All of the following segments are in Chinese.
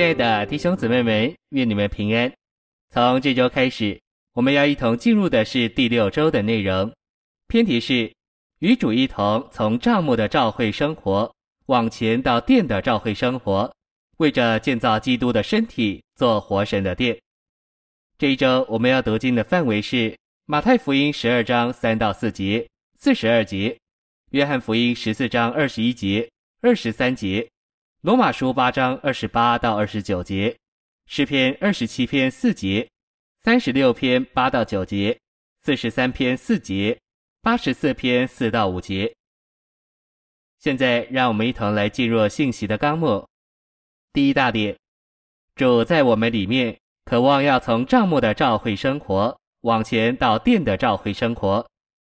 亲爱的弟兄姊妹们，愿你们平安。从这周开始，我们要一同进入的是第六周的内容。篇题是与主一同从帐幕的召会生活往前到殿的召会生活，为着建造基督的身体做活神的殿。这一周我们要读经的范围是马太福音十二章三到四节、四十二节，约翰福音十四章二十一节、二十三节。罗马书八章二十八到二十九节，诗篇二十七篇四节，三十六篇八到九节，四十三篇四节，八十四篇四到五节。现在，让我们一同来进入信息的纲目。第一大点，主在我们里面，渴望要从帐幕的召会生活往前到殿的召会生活。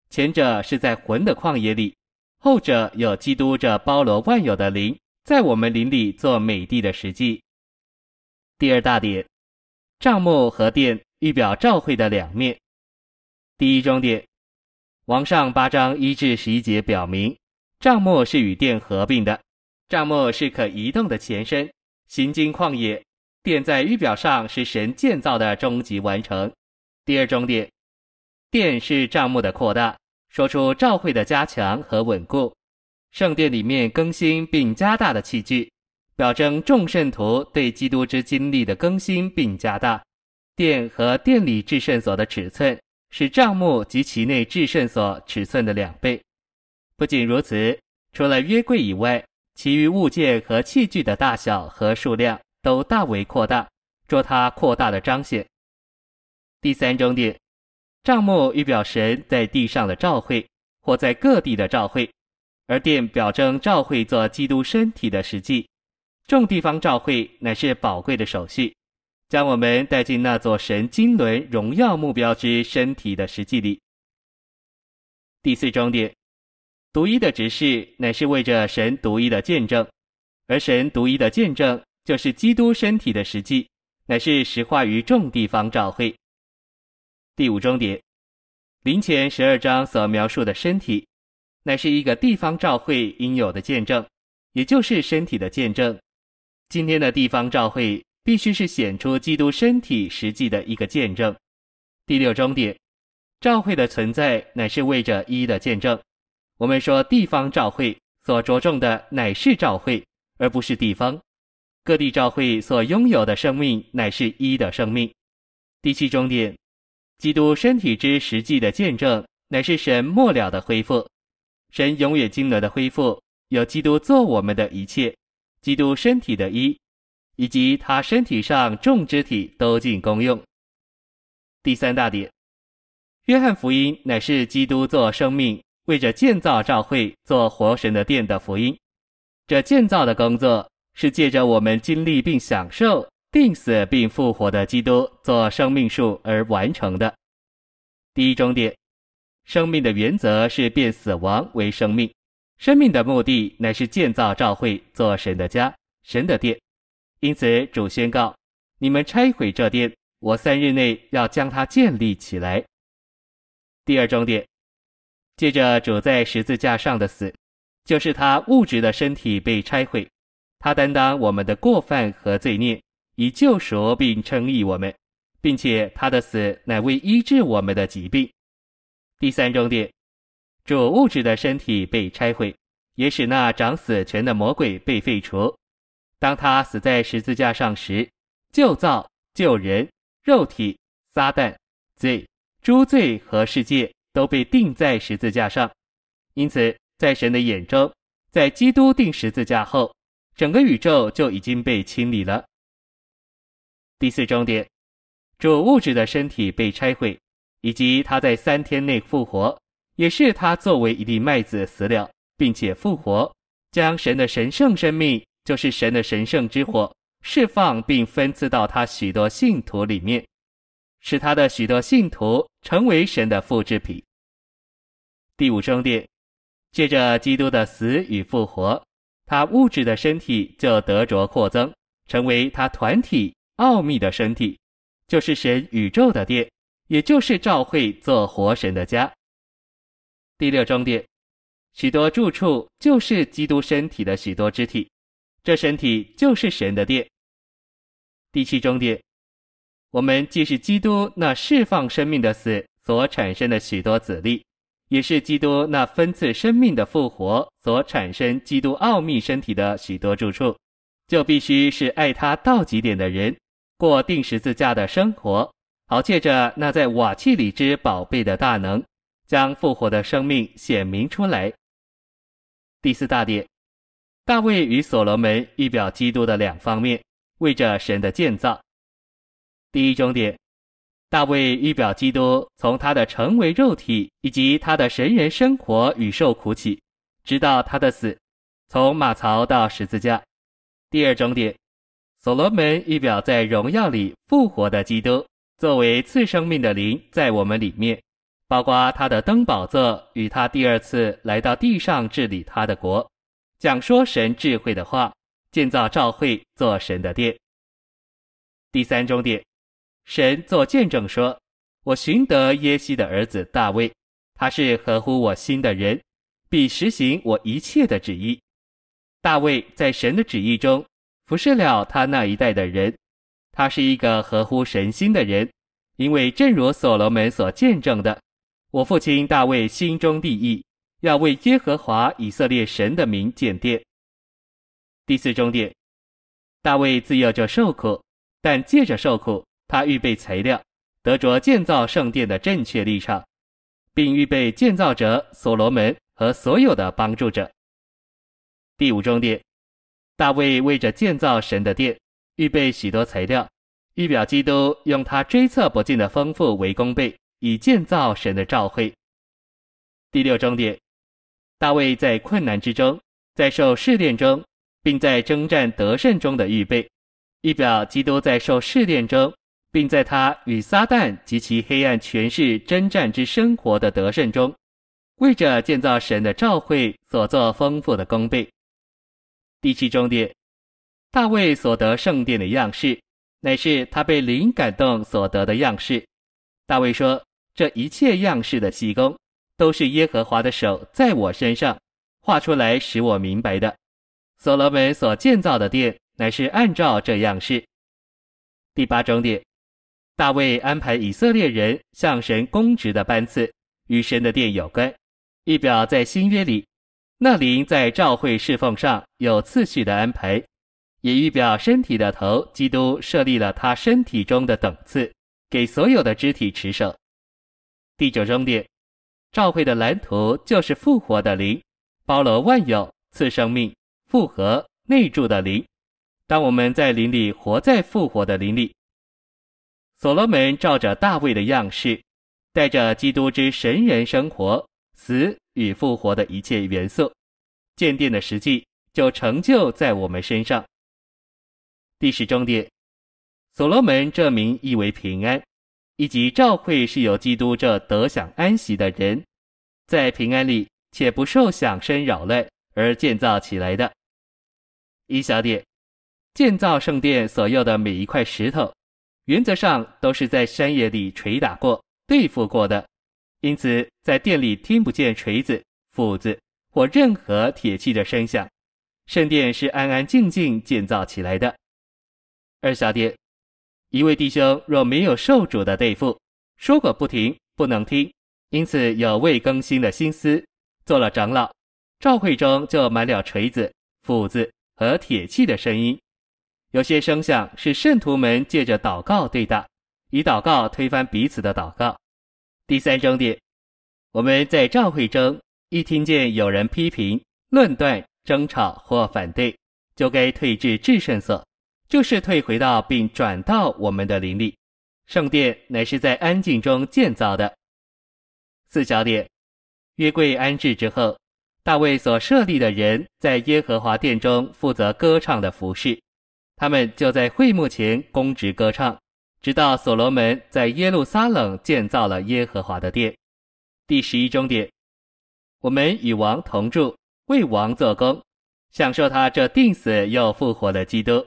前者是在魂的旷野里，后者有基督这包罗万有的灵。在我们灵里做美地的实际。第二大点，帐幕和殿预表召会的两面。第一中点，王上八章一至十一节表明，帐幕是与殿合并的，帐幕是可移动的前身，行经旷野。殿在预表上是神建造的终极完成。第二中点，殿是帐幕的扩大，说出召会的加强和稳固。圣殿里面更新并加大的器具，表征众圣徒对基督之经历的更新并加大。殿和殿里至圣所的尺寸是帐幕及其内至圣所尺寸的两倍。不仅如此，除了约柜以外，其余物件和器具的大小和数量都大为扩大，做它扩大的彰显。第三中点，帐幕预表神在地上的召会，或在各地的召会。而殿表征召会做基督身体的实际，众地方召会乃是宝贵的手续，将我们带进那座神经轮荣耀目标之身体的实际里。第四终点，独一的执事乃是为着神独一的见证，而神独一的见证就是基督身体的实际，乃是实化于众地方召会。第五终点，灵前十二章所描述的身体。乃是一个地方照会应有的见证，也就是身体的见证。今天的地方照会必须是显出基督身体实际的一个见证。第六终点，照会的存在乃是为着一的见证。我们说地方照会所着重的乃是照会，而不是地方。各地照会所拥有的生命乃是一的生命。第七终点，基督身体之实际的见证乃是神末了的恢复。神永远经纶的恢复，有基督做我们的一切，基督身体的一，以及他身体上众肢体都尽功用。第三大点，约翰福音乃是基督做生命，为着建造召会做活神的殿的福音。这建造的工作是借着我们经历并享受定死并复活的基督做生命树而完成的。第一终点。生命的原则是变死亡为生命，生命的目的乃是建造召会做神的家、神的殿。因此，主宣告：你们拆毁这殿，我三日内要将它建立起来。第二重点，借着主在十字架上的死，就是他物质的身体被拆毁，他担当我们的过犯和罪孽，以救赎并称义我们，并且他的死乃为医治我们的疾病。第三终点，主物质的身体被拆毁，也使那掌死权的魔鬼被废除。当他死在十字架上时，旧造、旧人、肉体、撒旦、罪、诸罪和世界都被钉在十字架上。因此，在神的眼中，在基督钉十字架后，整个宇宙就已经被清理了。第四终点，主物质的身体被拆毁。以及他在三天内复活，也是他作为一粒麦子死了，并且复活，将神的神圣生命，就是神的神圣之火，释放并分赐到他许多信徒里面，使他的许多信徒成为神的复制品。第五中点，借着基督的死与复活，他物质的身体就得着扩增，成为他团体奥秘的身体，就是神宇宙的殿。也就是召会做活神的家。第六终点，许多住处就是基督身体的许多肢体，这身体就是神的殿。第七终点，我们既是基督那释放生命的死所产生的许多子粒，也是基督那分赐生命的复活所产生基督奥秘身体的许多住处，就必须是爱他到极点的人，过钉十字架的生活，好借着那在瓦器里之宝贝的大能，将复活的生命显明出来。第四大点，大卫与所罗门预表基督的两方面，为着神的建造。第一终点。大卫预表基督从他的成为肉体以及他的神人生活与受苦起，直到他的死，从马槽到十字架。第二终点，所罗门预表在荣耀里复活的基督，作为赐生命的灵在我们里面，包括他的登宝座与他第二次来到地上治理他的国，讲说神智慧的话，建造教会做神的殿。第三终点。神作见证说：“我寻得耶西的儿子大卫，他是合乎我心的人，必实行我一切的旨意。大卫在神的旨意中服侍了他那一代的人，他是一个合乎神心的人，因为正如所罗门所见证的，我父亲大卫心中立意，要为耶和华以色列神的名建殿。”第四终点，大卫自幼就受苦，但借着受苦。他预备材料，得着建造圣殿的正确立场，并预备建造者所罗门和所有的帮助者。第五终点，大卫为着建造神的殿，预备许多材料，预表基督用他追测不尽的丰富为功备，以建造神的召会。第六终点，大卫在困难之中，在受试炼中，并在征战得胜中的预备，预表基督在受试炼中。并在他与撒旦及其黑暗权势征战之生活的得胜中，为着建造神的召会所做丰富的功备。第七终点，大卫所得圣殿的样式，乃是他被灵感动所得的样式。大卫说：“这一切样式的细工，都是耶和华的手在我身上画出来，使我明白的。”所罗门所建造的殿，乃是按照这样式。第八终点。大卫安排以色列人向神供职的班次，与神的殿有关，一表在新约里，那灵在召会侍奉上有次序的安排，也预表身体的头基督设立了他身体中的等次，给所有的肢体持守。第九终点，召会的蓝图就是复活的灵，包罗万有，赐生命、复活、内住的灵。当我们在灵里活在复活的灵里。所罗门照着大卫的样式，带着基督之神人生活、死与复活的一切元素，建殿的实际就成就在我们身上。第十终点，所罗门这名意为平安，以及召会是由基督这得享安息的人，在平安里且不受响声扰乱而建造起来的。一小点，建造圣殿所用的每一块石头。原则上都是在山野里捶打过、对付过的，因此在殿里听不见锤子、斧子或任何铁器的声响。圣殿是安安静静建造起来的。二小点，一位弟兄若没有受主的对付，说个不停，不能听，因此有未更新的心思，做了长老，召会中就满了锤子、斧子和铁器的声音。有些声响是圣徒们借着祷告对打，以祷告推翻彼此的祷告。第三终点，我们在召会中一听见有人批评、论断、争吵或反对，就该退至至圣所，就是退回到并转到我们的林里。圣殿乃是在安静中建造的。四小点，约柜安置之后，大卫所设立的人在耶和华殿中负责歌唱的服饰。他们就在会幕前公职歌唱，直到所罗门在耶路撒冷建造了耶和华的殿。第十一终点，我们与王同住，为王做工，享受他这定死又复活的基督，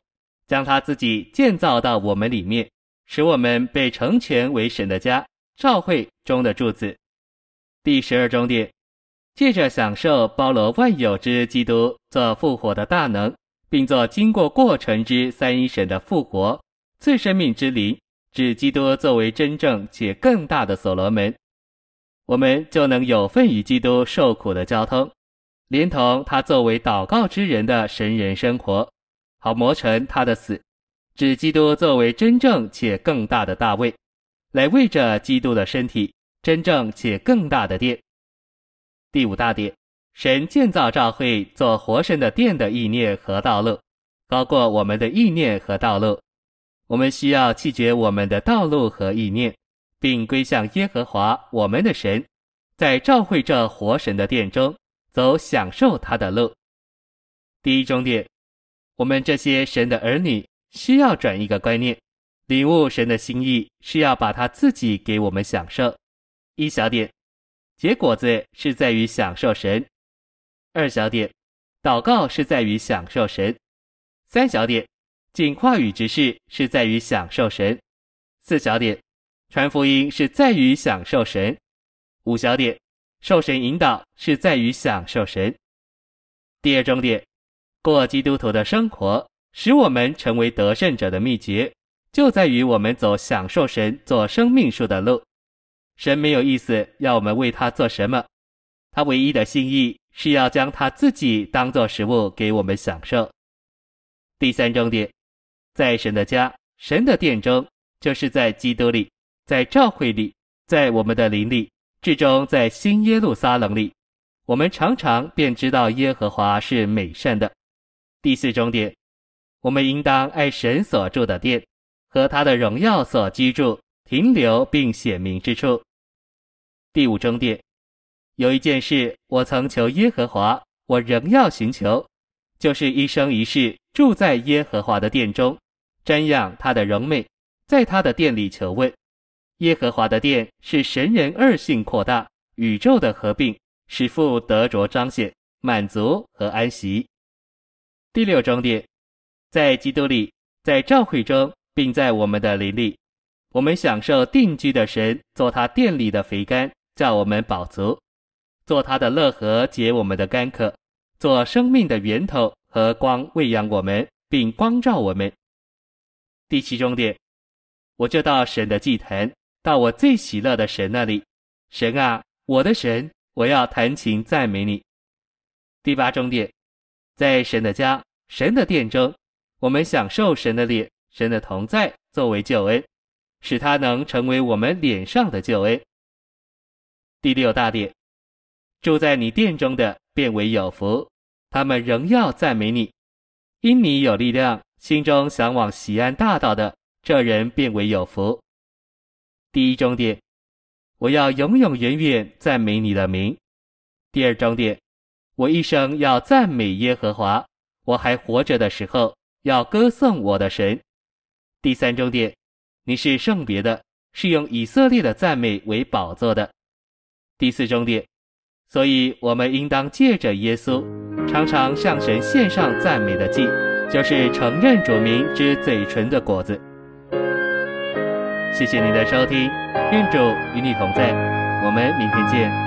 将他自己建造到我们里面，使我们被成全为神的家，召会中的柱子。第十二终点，借着享受包罗万有之基督做复活的大能。并做经过过程之三一神的复活，赐生命之灵，指基督作为真正且更大的所罗门，我们就能有份与基督受苦的交通，连同他作为祷告之人的神人生活，好磨成他的死，指基督作为真正且更大的大卫，来为着基督的身体，真正且更大的殿。第五大点，神建造教会做活神的殿的意念和道路，高过我们的意念和道路。我们需要弃绝我们的道路和意念，并归向耶和华我们的神，在召会这活神的殿中走享受他的路。第一终点，我们这些神的儿女需要转一个观念，领悟神的心意是要把他自己给我们享受。一小点，结果子是在于享受神；二小点，祷告是在于享受神；三小点。仅话语之事是在于享受神，四小点，传福音是在于享受神，五小点，受神引导是在于享受神。第二重点，过基督徒的生活，使我们成为得胜者的秘诀，就在于我们走享受神做生命树的路。神没有意思要我们为他做什么，他唯一的心意是要将他自己当做食物给我们享受。第三重点。在神的家、神的殿中，就是在基督里，在教会里，在我们的灵里，至终在新耶路撒冷里，我们常常便知道耶和华是美善的。第四终点，我们应当爱神所住的殿和他的荣耀所居住、停留并显明之处。第五终点，有一件事我曾求耶和华，我仍要寻求，就是一生一世住在耶和华的殿中。瞻仰他的荣美，在他的殿里求问。耶和华的殿是神人二性扩大、宇宙的合并，使父得着彰显、满足和安息。第六终点，在基督里，在教会中，并在我们的灵里，我们享受定居的神做他殿里的肥甘，叫我们饱足；做他的乐河，解我们的干渴；做生命的源头和光，喂养我们，并光照我们。第七重点，我就到神的祭坛，到我最喜乐的神那里。神啊，我的神，我要弹琴赞美你。第八重点，在神的家、神的殿中，我们享受神的脸、神的同在作为救恩，使他能成为我们脸上的救恩。第六大点，住在你殿中的便为有福，他们仍要赞美你，因你有力量。心中向往喜安大道的这人便为有福。第一重点，我要永永远远赞美你的名。第二重点，我一生要赞美耶和华，我还活着的时候要歌颂我的神。第三重点，你是圣别的，是用以色列的赞美为宝座的。第四重点，所以我们应当借着耶稣，常常向神献上赞美的祭。就是承认主名之嘴唇的果子。谢谢您的收听，愿主与你同在，我们明天见。